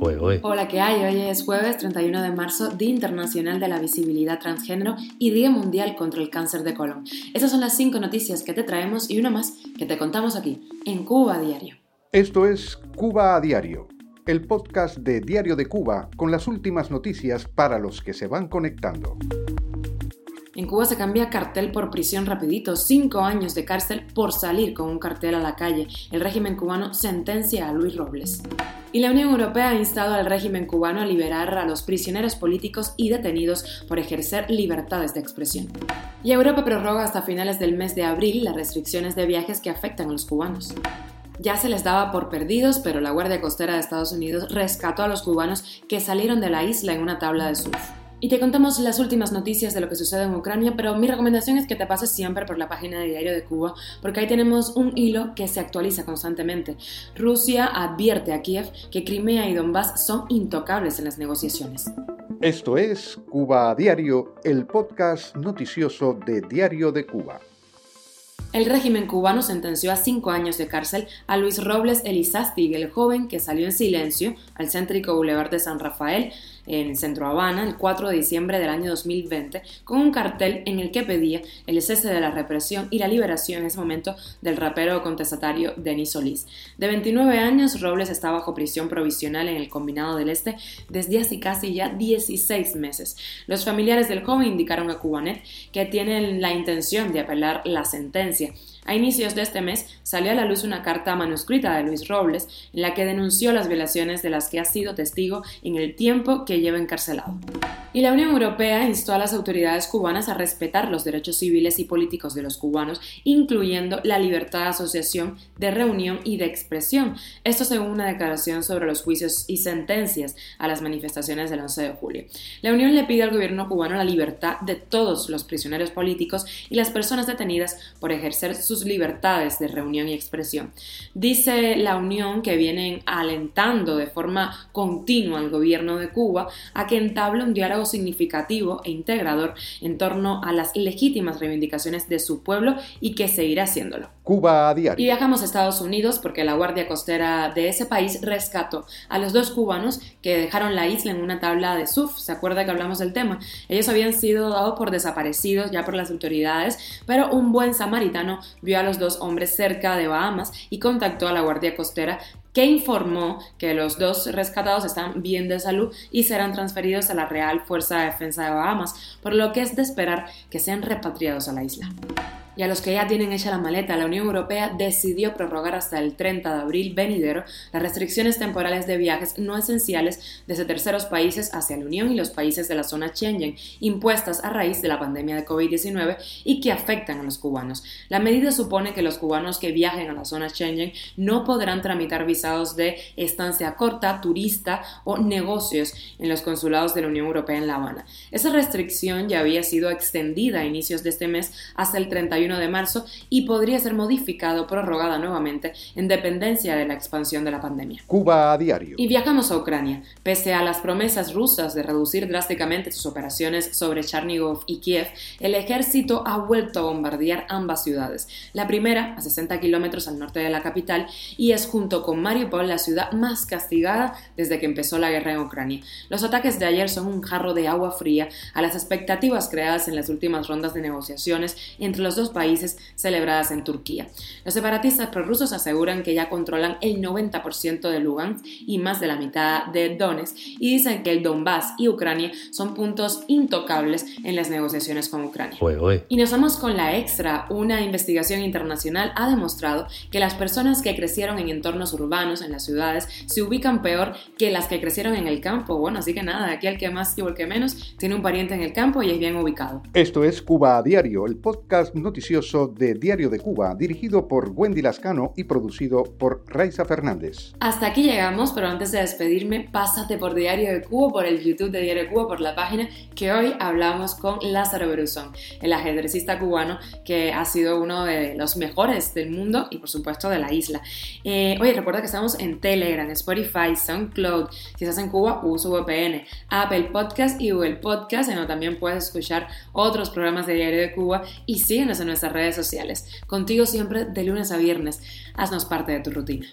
Hola, ¿qué hay? Hoy es jueves 31 de marzo, Día Internacional de la Visibilidad Transgénero y Día Mundial contra el Cáncer de Colon. Esas son las cinco noticias que te traemos y una más que te contamos aquí, en Cuba a Diario. Esto es Cuba a Diario, el podcast de Diario de Cuba con las últimas noticias para los que se van conectando. En Cuba se cambia cartel por prisión rapidito, cinco años de cárcel por salir con un cartel a la calle. El régimen cubano sentencia a Luis Robles. Y la Unión Europea ha instado al régimen cubano a liberar a los prisioneros políticos y detenidos por ejercer libertades de expresión. Y Europa prorroga hasta finales del mes de abril las restricciones de viajes que afectan a los cubanos. Ya se les daba por perdidos, pero la Guardia Costera de Estados Unidos rescató a los cubanos que salieron de la isla en una tabla de surf. Y te contamos las últimas noticias de lo que sucede en Ucrania, pero mi recomendación es que te pases siempre por la página de Diario de Cuba, porque ahí tenemos un hilo que se actualiza constantemente. Rusia advierte a Kiev que Crimea y Donbass son intocables en las negociaciones. Esto es Cuba a Diario, el podcast noticioso de Diario de Cuba. El régimen cubano sentenció a cinco años de cárcel a Luis Robles Elizástig, el joven que salió en silencio al céntrico Boulevard de San Rafael en Centro Habana el 4 de diciembre del año 2020 con un cartel en el que pedía el cese de la represión y la liberación en ese momento del rapero contestatario Denis Solís. De 29 años, Robles está bajo prisión provisional en el Combinado del Este desde hace casi ya 16 meses. Los familiares del joven indicaron a Cubanet que tienen la intención de apelar la sentencia. A inicios de este mes salió a la luz una carta manuscrita de Luis Robles en la que denunció las violaciones de las que ha sido testigo en el tiempo que lleva encarcelado. Y la Unión Europea instó a las autoridades cubanas a respetar los derechos civiles y políticos de los cubanos, incluyendo la libertad de asociación, de reunión y de expresión. Esto según una declaración sobre los juicios y sentencias a las manifestaciones del 11 de julio. La Unión le pide al gobierno cubano la libertad de todos los prisioneros políticos y las personas detenidas por ejercer sus libertades de reunión y expresión. Dice la Unión que vienen alentando de forma continua al gobierno de Cuba a que entable un diálogo significativo e integrador en torno a las legítimas reivindicaciones de su pueblo y que seguirá haciéndolo. Cuba a diario. Y viajamos a Estados Unidos porque la Guardia Costera de ese país rescató a los dos cubanos que dejaron la isla en una tabla de surf. ¿Se acuerda que hablamos del tema? Ellos habían sido dados por desaparecidos ya por las autoridades, pero un buen samaritano vio a los dos hombres cerca de Bahamas y contactó a la Guardia Costera que informó que los dos rescatados están bien de salud y serán transferidos a la Real Fuerza de Defensa de Bahamas, por lo que es de esperar que sean repatriados a la isla y a los que ya tienen hecha la maleta, la Unión Europea decidió prorrogar hasta el 30 de abril venidero las restricciones temporales de viajes no esenciales desde terceros países hacia la Unión y los países de la zona Schengen, impuestas a raíz de la pandemia de COVID-19 y que afectan a los cubanos. La medida supone que los cubanos que viajen a la zona Schengen no podrán tramitar visados de estancia corta, turista o negocios en los consulados de la Unión Europea en La Habana. Esa restricción ya había sido extendida a inicios de este mes hasta el 31 de marzo y podría ser modificado o prorrogada nuevamente en dependencia de la expansión de la pandemia. Cuba a diario. Y viajamos a Ucrania. Pese a las promesas rusas de reducir drásticamente sus operaciones sobre Charnigov y Kiev, el ejército ha vuelto a bombardear ambas ciudades. La primera, a 60 kilómetros al norte de la capital, y es junto con Mariupol la ciudad más castigada desde que empezó la guerra en Ucrania. Los ataques de ayer son un jarro de agua fría a las expectativas creadas en las últimas rondas de negociaciones entre los dos países celebradas en Turquía. Los separatistas prorrusos aseguran que ya controlan el 90% de Lugansk y más de la mitad de Donetsk y dicen que el Donbass y Ucrania son puntos intocables en las negociaciones con Ucrania. Y nos vamos con la extra. Una investigación internacional ha demostrado que las personas que crecieron en entornos urbanos, en las ciudades, se ubican peor que las que crecieron en el campo. Bueno, así que nada, aquí el que más y el que menos tiene un pariente en el campo y es bien ubicado. Esto es Cuba a Diario, el podcast noticioso de Diario de Cuba, dirigido por Wendy Lascano y producido por Raiza Fernández. Hasta aquí llegamos, pero antes de despedirme, pásate por Diario de Cuba, por el YouTube de Diario de Cuba, por la página, que hoy hablamos con Lázaro Beruzón, el ajedrecista cubano que ha sido uno de los mejores del mundo y por supuesto de la isla. Eh, oye, recuerda que estamos en Telegram, Spotify, SoundCloud, si estás en Cuba, usa VPN, Apple Podcast y Google Podcast, en donde también puedes escuchar otros programas de Diario de Cuba y síguenos en nuestras redes sociales. Contigo siempre de lunes a viernes. Haznos parte de tu rutina.